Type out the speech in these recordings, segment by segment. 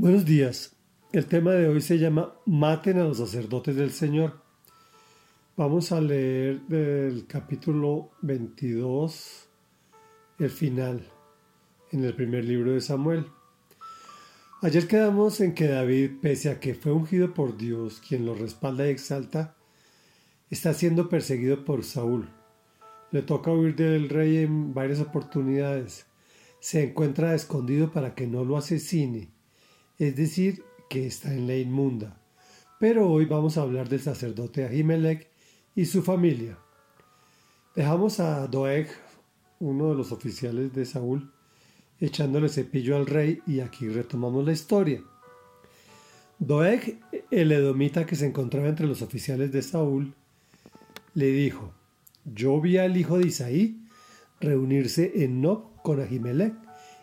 Buenos días. El tema de hoy se llama Maten a los sacerdotes del Señor. Vamos a leer del capítulo 22, el final, en el primer libro de Samuel. Ayer quedamos en que David, pese a que fue ungido por Dios, quien lo respalda y exalta, está siendo perseguido por Saúl. Le toca huir del rey en varias oportunidades. Se encuentra escondido para que no lo asesine es decir, que está en la inmunda. Pero hoy vamos a hablar del sacerdote Ahimelech y su familia. Dejamos a Doeg, uno de los oficiales de Saúl, echándole cepillo al rey y aquí retomamos la historia. Doeg, el edomita que se encontraba entre los oficiales de Saúl, le dijo, yo vi al hijo de Isaí reunirse en Nob con Ahimelech,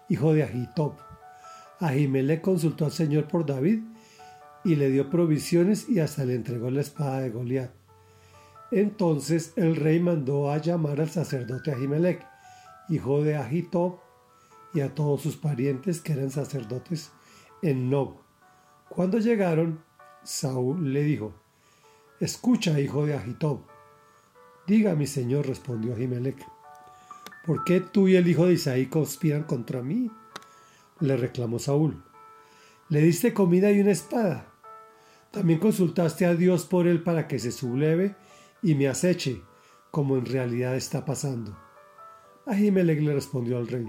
hijo de Ahitob, Ahimelech consultó al Señor por David y le dio provisiones y hasta le entregó la espada de Goliat. Entonces el rey mandó a llamar al sacerdote Ahimelech, hijo de Ahitob, y a todos sus parientes que eran sacerdotes en Nob. Cuando llegaron, Saúl le dijo, Escucha, hijo de Ahitob. Diga, mi señor, respondió Ahimelech, ¿por qué tú y el hijo de Isaí conspiran contra mí? Le reclamó Saúl. Le diste comida y una espada. También consultaste a Dios por él para que se subleve y me aceche, como en realidad está pasando. Ahimelech le respondió al rey.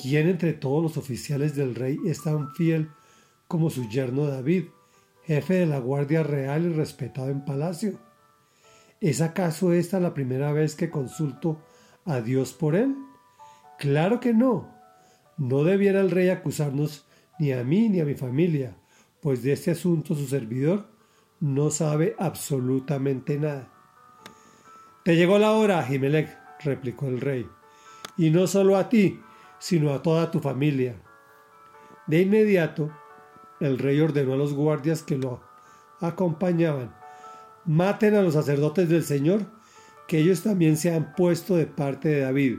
¿Quién entre todos los oficiales del rey es tan fiel como su yerno David, jefe de la Guardia Real y respetado en palacio? ¿Es acaso esta la primera vez que consulto a Dios por él? Claro que no. No debiera el rey acusarnos ni a mí ni a mi familia, pues de este asunto su servidor no sabe absolutamente nada. Te llegó la hora, Jimelec, replicó el rey, y no solo a ti, sino a toda tu familia. De inmediato, el rey ordenó a los guardias que lo acompañaban, maten a los sacerdotes del Señor, que ellos también se han puesto de parte de David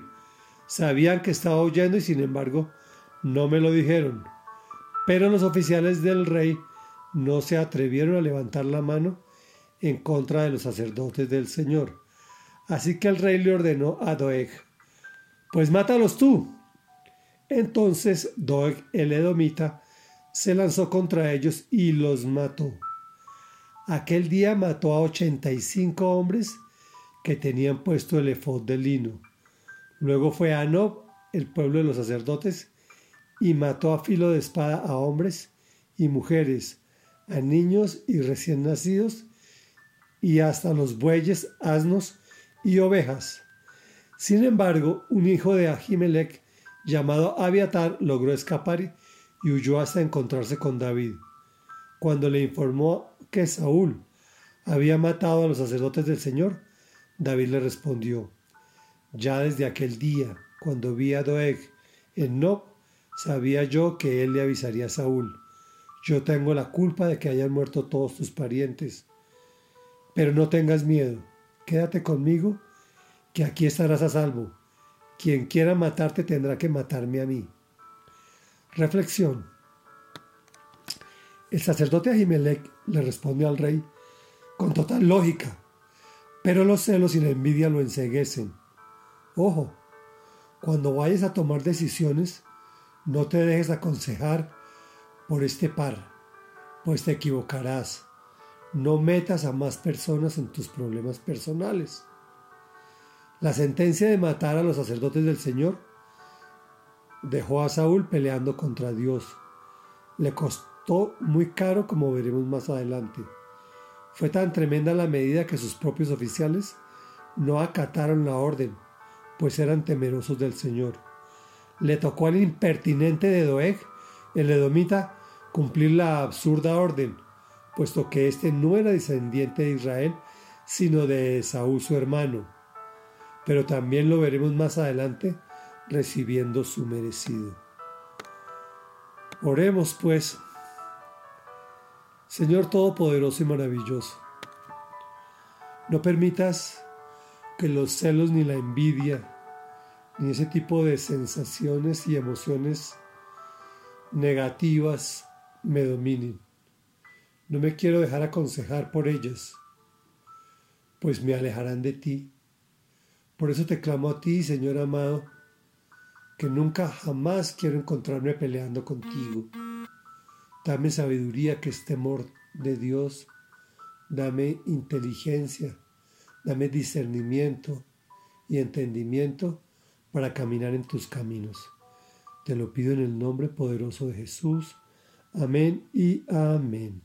Sabían que estaba huyendo y sin embargo no me lo dijeron. Pero los oficiales del rey no se atrevieron a levantar la mano en contra de los sacerdotes del Señor. Así que el rey le ordenó a Doeg, pues mátalos tú. Entonces Doeg el edomita se lanzó contra ellos y los mató. Aquel día mató a ochenta y cinco hombres que tenían puesto el efod de lino. Luego fue a Nob, el pueblo de los sacerdotes, y mató a filo de espada a hombres y mujeres, a niños y recién nacidos, y hasta los bueyes, asnos y ovejas. Sin embargo, un hijo de Ahimelech, llamado Abiatar, logró escapar y huyó hasta encontrarse con David. Cuando le informó que Saúl había matado a los sacerdotes del Señor, David le respondió, ya desde aquel día, cuando vi a Doeg en Nob, sabía yo que él le avisaría a Saúl. Yo tengo la culpa de que hayan muerto todos tus parientes. Pero no tengas miedo, quédate conmigo, que aquí estarás a salvo. Quien quiera matarte tendrá que matarme a mí. Reflexión. El sacerdote Ahimelech le responde al rey con total lógica, pero los celos y la envidia lo enseguecen. Ojo, cuando vayas a tomar decisiones, no te dejes aconsejar por este par, pues te equivocarás. No metas a más personas en tus problemas personales. La sentencia de matar a los sacerdotes del Señor dejó a Saúl peleando contra Dios. Le costó muy caro como veremos más adelante. Fue tan tremenda la medida que sus propios oficiales no acataron la orden pues eran temerosos del Señor. Le tocó al impertinente de Doeg, el edomita, cumplir la absurda orden, puesto que éste no era descendiente de Israel, sino de Saúl su hermano. Pero también lo veremos más adelante recibiendo su merecido. Oremos pues, Señor Todopoderoso y maravilloso, no permitas que los celos ni la envidia, ni ese tipo de sensaciones y emociones negativas me dominen. No me quiero dejar aconsejar por ellas, pues me alejarán de ti. Por eso te clamo a ti, Señor amado, que nunca jamás quiero encontrarme peleando contigo. Dame sabiduría que es temor de Dios. Dame inteligencia. Dame discernimiento y entendimiento para caminar en tus caminos. Te lo pido en el nombre poderoso de Jesús. Amén y amén.